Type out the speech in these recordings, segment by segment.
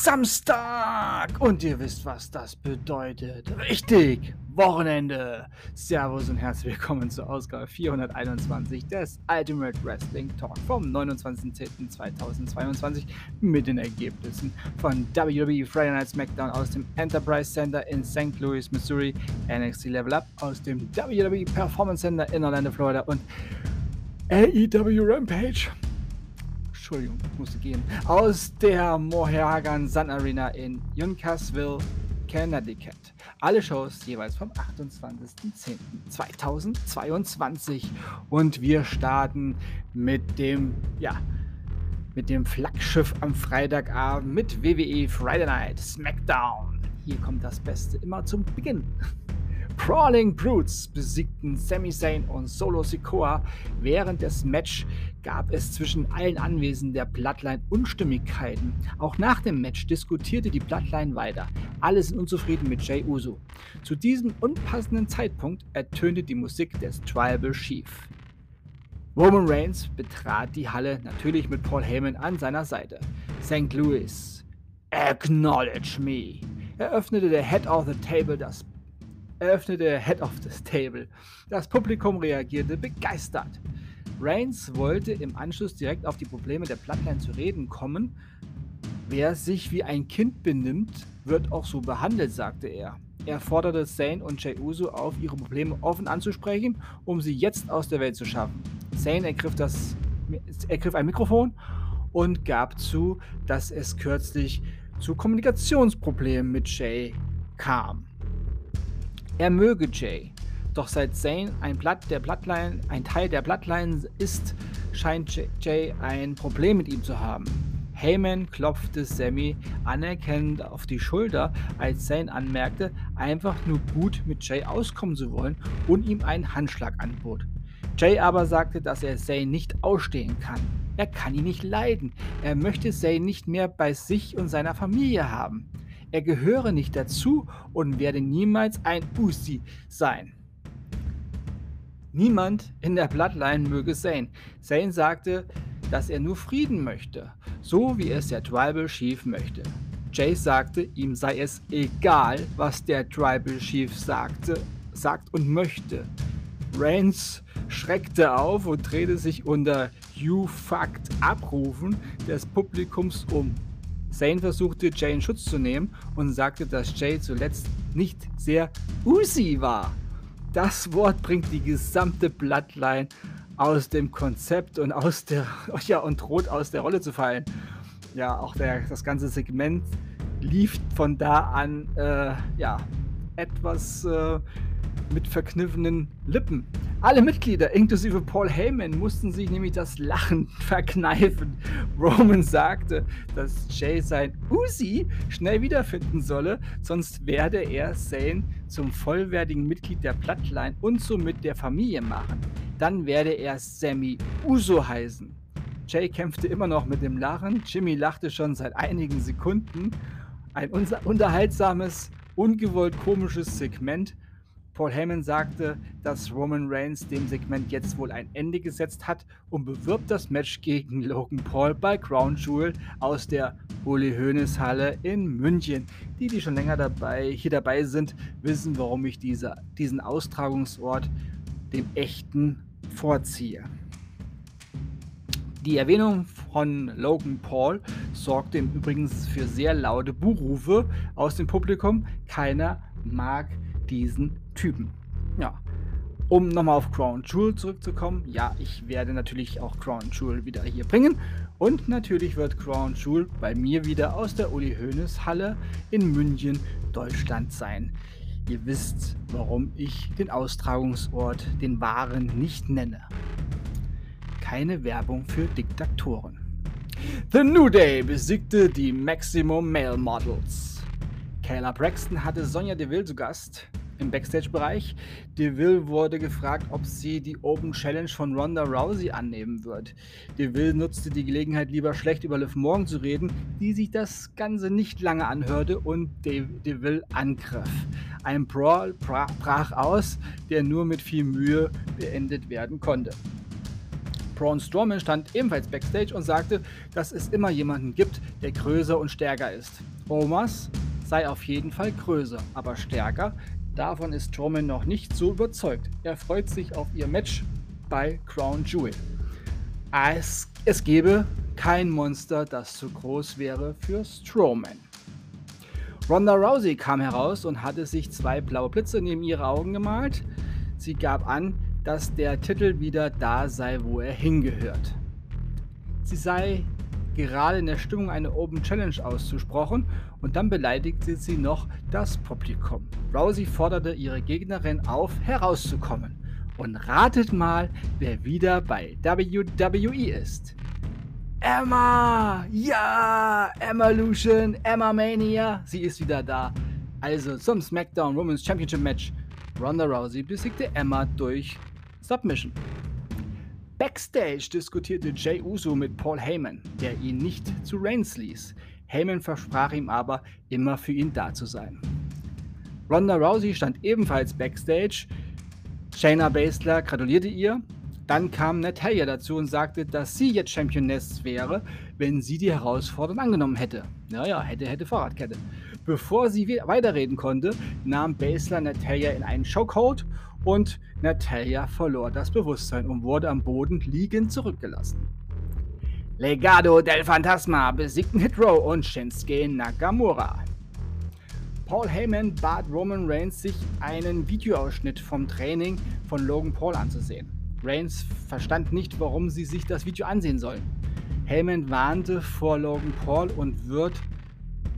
Samstag und ihr wisst, was das bedeutet. Richtig, Wochenende. Servus und herzlich willkommen zur Ausgabe 421 des Ultimate Wrestling Talk vom 29.10.2022 mit den Ergebnissen von WWE Friday Night SmackDown aus dem Enterprise Center in St. Louis, Missouri, NXT Level Up aus dem WWE Performance Center in Orlando, Florida und AEW Rampage Entschuldigung, musste gehen. Aus der Mohegan Sun Arena in Yuncasville, Connecticut. Alle Shows jeweils vom 28.10.2022. Und wir starten mit dem, ja, mit dem Flaggschiff am Freitagabend mit WWE Friday Night SmackDown. Hier kommt das Beste immer zum Beginn. Crawling Brutes besiegten Sami Zayn und Solo Sikoa. Während des Match gab es zwischen allen Anwesenden der Bloodline Unstimmigkeiten. Auch nach dem Match diskutierte die Bloodline weiter. Alle sind unzufrieden mit Jay Uso. Zu diesem unpassenden Zeitpunkt ertönte die Musik des Tribal Chief. Roman Reigns betrat die Halle natürlich mit Paul Heyman an seiner Seite. St. Louis, acknowledge me, eröffnete der Head of the Table das eröffnete Head of the Table. Das Publikum reagierte begeistert. Reigns wollte im Anschluss direkt auf die Probleme der Bloodline zu reden kommen. Wer sich wie ein Kind benimmt, wird auch so behandelt, sagte er. Er forderte Zane und Jey Uso auf, ihre Probleme offen anzusprechen, um sie jetzt aus der Welt zu schaffen. Zane ergriff, das, ergriff ein Mikrofon und gab zu, dass es kürzlich zu Kommunikationsproblemen mit Jay kam. Er möge Jay. Doch seit Zane ein Blatt der Bloodline, ein Teil der Bloodline ist, scheint Jay ein Problem mit ihm zu haben. Heyman klopfte Sammy anerkennend auf die Schulter, als Zane anmerkte, einfach nur gut mit Jay auskommen zu wollen und ihm einen Handschlag anbot. Jay aber sagte, dass er Zane nicht ausstehen kann. Er kann ihn nicht leiden. Er möchte Zane nicht mehr bei sich und seiner Familie haben. Er gehöre nicht dazu und werde niemals ein Uzi sein. Niemand in der Bloodline möge Zane. Zane sagte, dass er nur Frieden möchte, so wie es der Tribal Chief möchte. Jay sagte, ihm sei es egal, was der Tribal Chief sagte, sagt und möchte. Reigns schreckte auf und drehte sich unter You fucked Abrufen des Publikums um. Zane versuchte Jay in Schutz zu nehmen und sagte, dass Jay zuletzt nicht sehr Uzi war. Das Wort bringt die gesamte Bloodline aus dem Konzept und aus der ja und droht aus der Rolle zu fallen. Ja, auch der, das ganze Segment lief von da an äh, ja etwas äh, mit verkniffenen Lippen. Alle Mitglieder, inklusive Paul Heyman, mussten sich nämlich das Lachen verkneifen. Roman sagte, dass Jay sein Uzi schnell wiederfinden solle, sonst werde er Zane zum vollwertigen Mitglied der Bloodline und somit der Familie machen. Dann werde er Sammy Uso heißen. Jay kämpfte immer noch mit dem Lachen. Jimmy lachte schon seit einigen Sekunden. Ein unterhaltsames, ungewollt komisches Segment Paul Heyman sagte, dass Roman Reigns dem Segment jetzt wohl ein Ende gesetzt hat und bewirbt das Match gegen Logan Paul bei Crown Jewel aus der Uli Hoeneß Halle in München. Die, die schon länger dabei, hier dabei sind, wissen, warum ich diese, diesen Austragungsort dem echten vorziehe. Die Erwähnung von Logan Paul sorgte im Übrigen für sehr laute Buhrufe aus dem Publikum. Keiner mag diesen Typen. Ja. Um nochmal auf Crown Jewel zurückzukommen, ja, ich werde natürlich auch Crown Jewel wieder hier bringen. Und natürlich wird Crown Jewel bei mir wieder aus der Uli Hoeneß Halle in München, Deutschland sein. Ihr wisst, warum ich den Austragungsort, den wahren, nicht nenne. Keine Werbung für Diktatoren. The New Day besiegte die Maximum Male Models. Kayla Braxton hatte Sonja Deville zu Gast im Backstage-Bereich. Deville wurde gefragt, ob sie die Open Challenge von Ronda Rousey annehmen wird. Deville nutzte die Gelegenheit, lieber schlecht über Liv Morgan zu reden, die sich das Ganze nicht lange anhörte und Deville angriff. Ein Brawl brach aus, der nur mit viel Mühe beendet werden konnte. Braun Strowman stand ebenfalls backstage und sagte, dass es immer jemanden gibt, der größer und stärker ist. Omas sei auf jeden Fall größer, aber stärker. Davon ist Strowman noch nicht so überzeugt. Er freut sich auf ihr Match bei Crown Jewel. Es, es gäbe kein Monster, das zu groß wäre für Strowman. Ronda Rousey kam heraus und hatte sich zwei blaue Blitze neben ihre Augen gemalt. Sie gab an, dass der Titel wieder da sei, wo er hingehört. Sie sei gerade in der Stimmung eine Open Challenge auszusprochen und dann beleidigte sie noch das Publikum. Rousey forderte ihre Gegnerin auf, herauszukommen. Und ratet mal, wer wieder bei WWE ist. Emma! Ja! Emma Lucian, Emma Mania, sie ist wieder da. Also zum SmackDown Women's Championship Match. Ronda Rousey besiegte Emma durch Submission. Backstage diskutierte Jay Uso mit Paul Heyman, der ihn nicht zu Reigns ließ. Heyman versprach ihm aber, immer für ihn da zu sein. Ronda Rousey stand ebenfalls backstage. Shayna Baszler gratulierte ihr. Dann kam Natalia dazu und sagte, dass sie jetzt Championess wäre, wenn sie die Herausforderung angenommen hätte. Naja, hätte, hätte Fahrradkette. Bevor sie weiterreden konnte, nahm Baszler Natalia in einen Chokehold und Natalia verlor das Bewusstsein und wurde am Boden liegend zurückgelassen. Legado del Fantasma besiegten Hitro und Shinsuke Nakamura. Paul Heyman bat Roman Reigns, sich einen Videoausschnitt vom Training von Logan Paul anzusehen. Reigns verstand nicht, warum sie sich das Video ansehen sollen. Heyman warnte vor Logan Paul und wird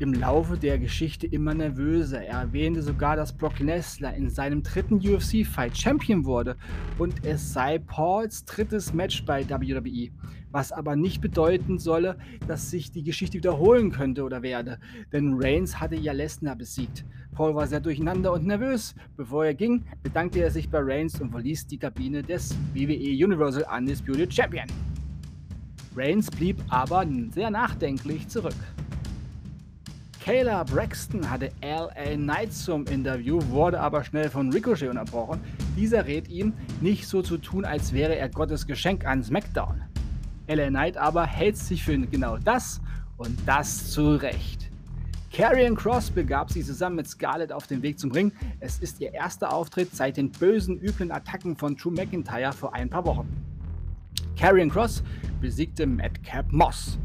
im Laufe der Geschichte immer nervöser. Er erwähnte sogar, dass Brock Lesnar in seinem dritten UFC-Fight Champion wurde und es sei Pauls drittes Match bei WWE, was aber nicht bedeuten solle, dass sich die Geschichte wiederholen könnte oder werde, denn Reigns hatte ja Lesnar besiegt. Paul war sehr durcheinander und nervös. Bevor er ging, bedankte er sich bei Reigns und verließ die Kabine des WWE Universal Undisputed Champion. Reigns blieb aber sehr nachdenklich zurück. Kayla Braxton hatte LA Knight zum Interview, wurde aber schnell von Ricochet unterbrochen. Dieser rät ihm, nicht so zu tun, als wäre er Gottes Geschenk an SmackDown. LA Knight aber hält sich für genau das und das zu Recht. Karrion Cross begab sich zusammen mit Scarlett auf den Weg zum Ring. Es ist ihr erster Auftritt seit den bösen, üblen Attacken von Drew McIntyre vor ein paar Wochen. Karrion Cross besiegte Madcap Moss.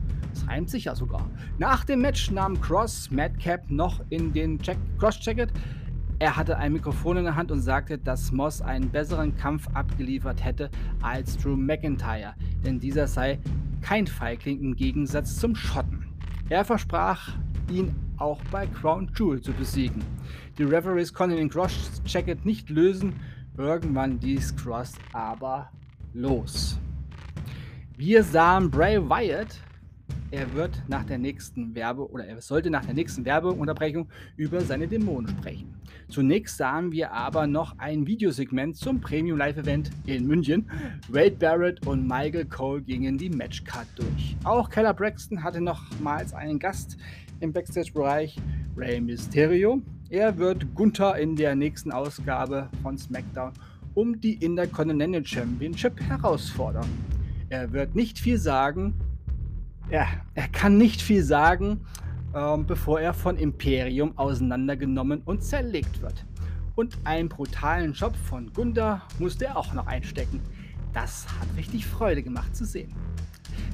Das reimt sich ja sogar. Nach dem Match nahm Cross Madcap noch in den Cross-Jacket. Er hatte ein Mikrofon in der Hand und sagte, dass Moss einen besseren Kampf abgeliefert hätte als Drew McIntyre, denn dieser sei kein Feigling im Gegensatz zum Schotten. Er versprach, ihn auch bei Crown Jewel zu besiegen. Die Referees konnten den Cross-Jacket nicht lösen, irgendwann ließ Cross aber los. Wir sahen Bray Wyatt er wird nach der nächsten Werbe oder er sollte nach der nächsten Werbeunterbrechung über seine Dämonen sprechen. Zunächst sahen wir aber noch ein Videosegment zum Premium Live Event in München. Wade Barrett und Michael Cole gingen die Matchcard durch. Auch Keller Braxton hatte nochmals einen Gast im Backstage-Bereich, Rey Mysterio. Er wird Gunther in der nächsten Ausgabe von SmackDown um die Intercontinental Championship herausfordern. Er wird nicht viel sagen, ja, er kann nicht viel sagen, ähm, bevor er von Imperium auseinandergenommen und zerlegt wird. Und einen brutalen Job von Gunda musste er auch noch einstecken. Das hat richtig Freude gemacht zu sehen.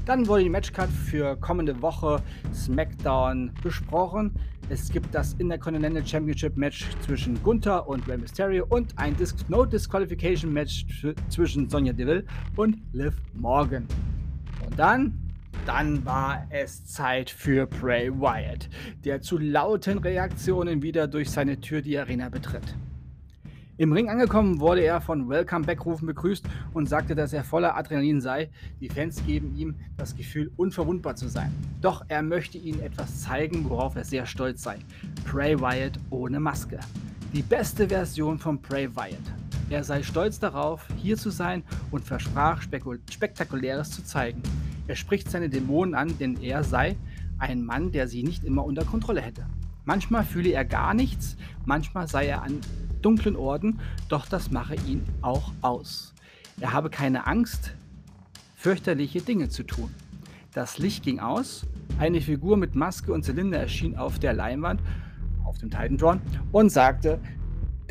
Dann wurde die Matchcard für kommende Woche SmackDown besprochen. Es gibt das Intercontinental Championship Match zwischen Gunther und Rey Mysterio und ein Dis No Disqualification Match zwischen Sonja Deville und Liv Morgan. Und dann dann war es Zeit für Bray Wyatt, der zu lauten Reaktionen wieder durch seine Tür die Arena betritt. Im Ring angekommen wurde er von Welcome Back Rufen begrüßt und sagte, dass er voller Adrenalin sei. Die Fans geben ihm das Gefühl, unverwundbar zu sein. Doch er möchte ihnen etwas zeigen, worauf er sehr stolz sei. Bray Wyatt ohne Maske. Die beste Version von Bray Wyatt. Er sei stolz darauf, hier zu sein und versprach, Spektakuläres zu zeigen. Er spricht seine Dämonen an, denn er sei ein Mann, der sie nicht immer unter Kontrolle hätte. Manchmal fühle er gar nichts, manchmal sei er an dunklen Orten, doch das mache ihn auch aus. Er habe keine Angst fürchterliche Dinge zu tun. Das Licht ging aus, eine Figur mit Maske und Zylinder erschien auf der Leinwand, auf dem Titantron, und sagte,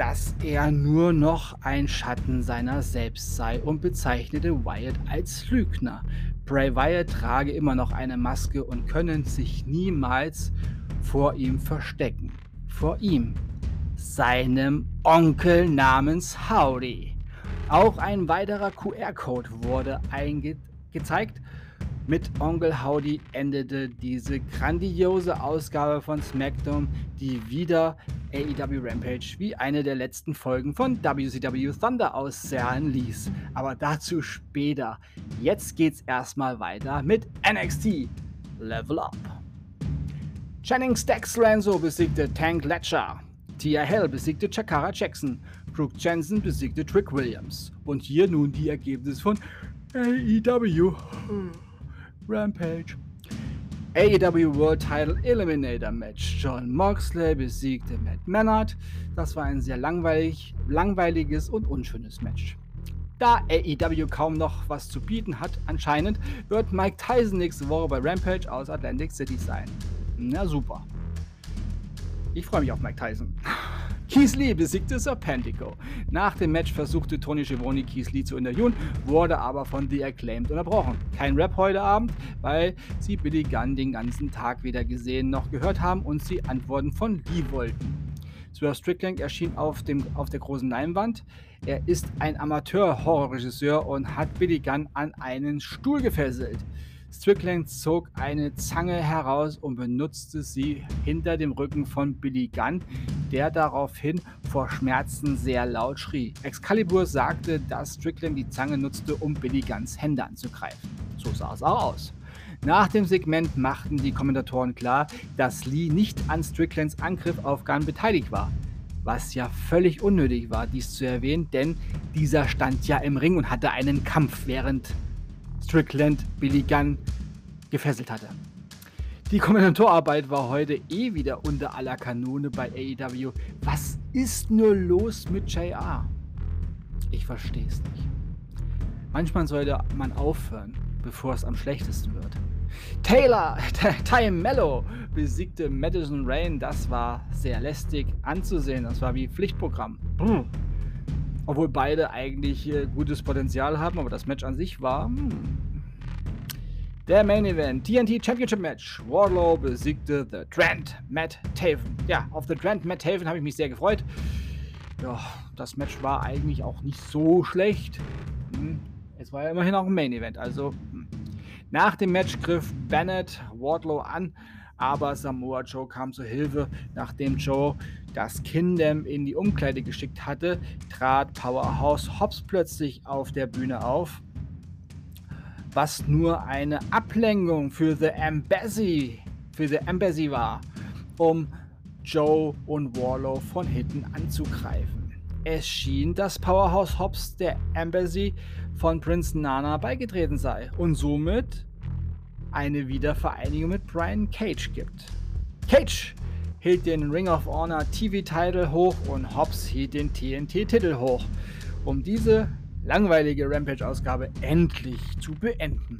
dass er nur noch ein Schatten seiner selbst sei und bezeichnete Wyatt als Lügner. Bray Wyatt trage immer noch eine Maske und können sich niemals vor ihm verstecken. Vor ihm, seinem Onkel namens Howdy. Auch ein weiterer QR-Code wurde gezeigt. Mit Onkel Howdy endete diese grandiose Ausgabe von SmackDown, die wieder AEW Rampage wie eine der letzten Folgen von WCW Thunder aussehen ließ. Aber dazu später. Jetzt geht's erstmal weiter mit NXT Level Up. Channing Stax Ranzo besiegte Tank Ledger. Tia Hell besiegte Chakara Jackson. Brooke Jensen besiegte Trick Williams. Und hier nun die Ergebnisse von AEW Rampage. AEW World Title Eliminator Match. John Moxley besiegte Matt Menard. Das war ein sehr langweilig, langweiliges und unschönes Match. Da AEW kaum noch was zu bieten hat, anscheinend, wird Mike Tyson nächste Woche bei Rampage aus Atlantic City sein. Na super. Ich freue mich auf Mike Tyson. Keith besiegte Serpentico. Nach dem Match versuchte Tony Schiavone Keith Lee zu interviewen, wurde aber von The Acclaimed unterbrochen. Kein Rap heute Abend, weil sie Billy Gunn den ganzen Tag weder gesehen noch gehört haben und sie Antworten von Lee wollten. Swerve Strickland erschien auf, dem, auf der großen Leinwand. Er ist ein Amateur-Horrorregisseur und hat Billy Gunn an einen Stuhl gefesselt. Strickland zog eine Zange heraus und benutzte sie hinter dem Rücken von Billy Gunn, der daraufhin vor Schmerzen sehr laut schrie. Excalibur sagte, dass Strickland die Zange nutzte, um Billy Gunns Hände anzugreifen. So sah es auch aus. Nach dem Segment machten die Kommentatoren klar, dass Lee nicht an Stricklands Angriff auf Gunn beteiligt war. Was ja völlig unnötig war, dies zu erwähnen, denn dieser stand ja im Ring und hatte einen Kampf, während Strickland Billy Gunn gefesselt hatte. Die Kommentatorarbeit war heute eh wieder unter aller Kanone bei AEW. Was ist nur los mit JR? Ich verstehe es nicht. Manchmal sollte man aufhören, bevor es am schlechtesten wird. Taylor, Ty Mello besiegte Madison Rain. Das war sehr lästig anzusehen. Das war wie Pflichtprogramm. Brr. Obwohl beide eigentlich äh, gutes Potenzial haben, aber das Match an sich war. Hm. Der Main Event, TNT Championship Match. Wardlow besiegte The Trent Matt Taven. Ja, auf The Trent Matt Taven habe ich mich sehr gefreut. Ja, das Match war eigentlich auch nicht so schlecht. Hm. Es war ja immerhin auch ein Main Event, also. Hm. Nach dem Match griff Bennett Wardlow an, aber Samoa Joe kam zur Hilfe, nachdem Joe das Kindem in die Umkleide geschickt hatte, trat Powerhouse Hobbs plötzlich auf der Bühne auf, was nur eine Ablenkung für The Embassy, für The Embassy war, um Joe und Warlow von hinten anzugreifen. Es schien, dass Powerhouse Hobbs der Embassy von Prince Nana beigetreten sei und somit eine Wiedervereinigung mit Brian Cage gibt. Cage hielt den Ring of Honor TV-Title hoch und Hobbs hielt den TNT-Titel hoch, um diese langweilige Rampage-Ausgabe endlich zu beenden.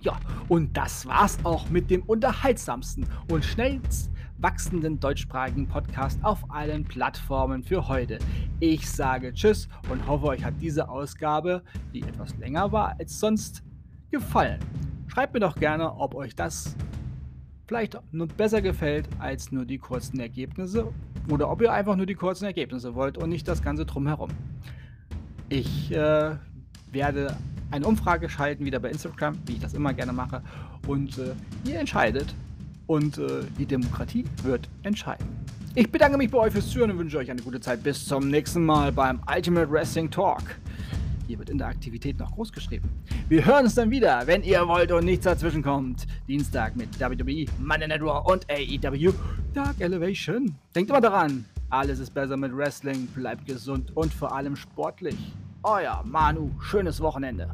Ja, und das war's auch mit dem unterhaltsamsten und schnellst wachsenden deutschsprachigen Podcast auf allen Plattformen für heute. Ich sage Tschüss und hoffe, euch hat diese Ausgabe, die etwas länger war als sonst, gefallen. Schreibt mir doch gerne, ob euch das vielleicht nur besser gefällt als nur die kurzen Ergebnisse oder ob ihr einfach nur die kurzen Ergebnisse wollt und nicht das Ganze drumherum. Ich äh, werde eine Umfrage schalten, wieder bei Instagram, wie ich das immer gerne mache. Und äh, ihr entscheidet. Und äh, die Demokratie wird entscheiden. Ich bedanke mich bei euch fürs Zuhören und wünsche euch eine gute Zeit. Bis zum nächsten Mal beim Ultimate Wrestling Talk. Hier wird in der Aktivität noch groß geschrieben. Wir hören uns dann wieder, wenn ihr wollt und nichts dazwischen kommt. Dienstag mit WWE, Monday Raw und AEW Dark Elevation. Denkt immer daran, alles ist besser mit Wrestling. Bleibt gesund und vor allem sportlich. Euer Manu, schönes Wochenende.